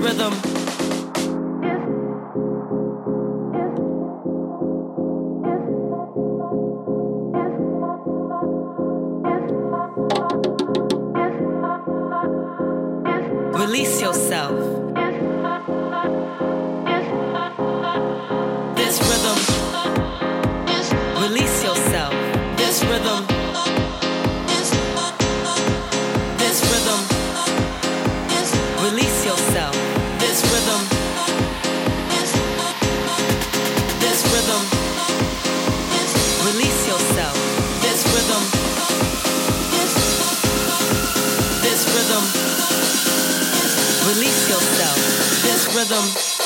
rhythm. Release yourself. Rhythm.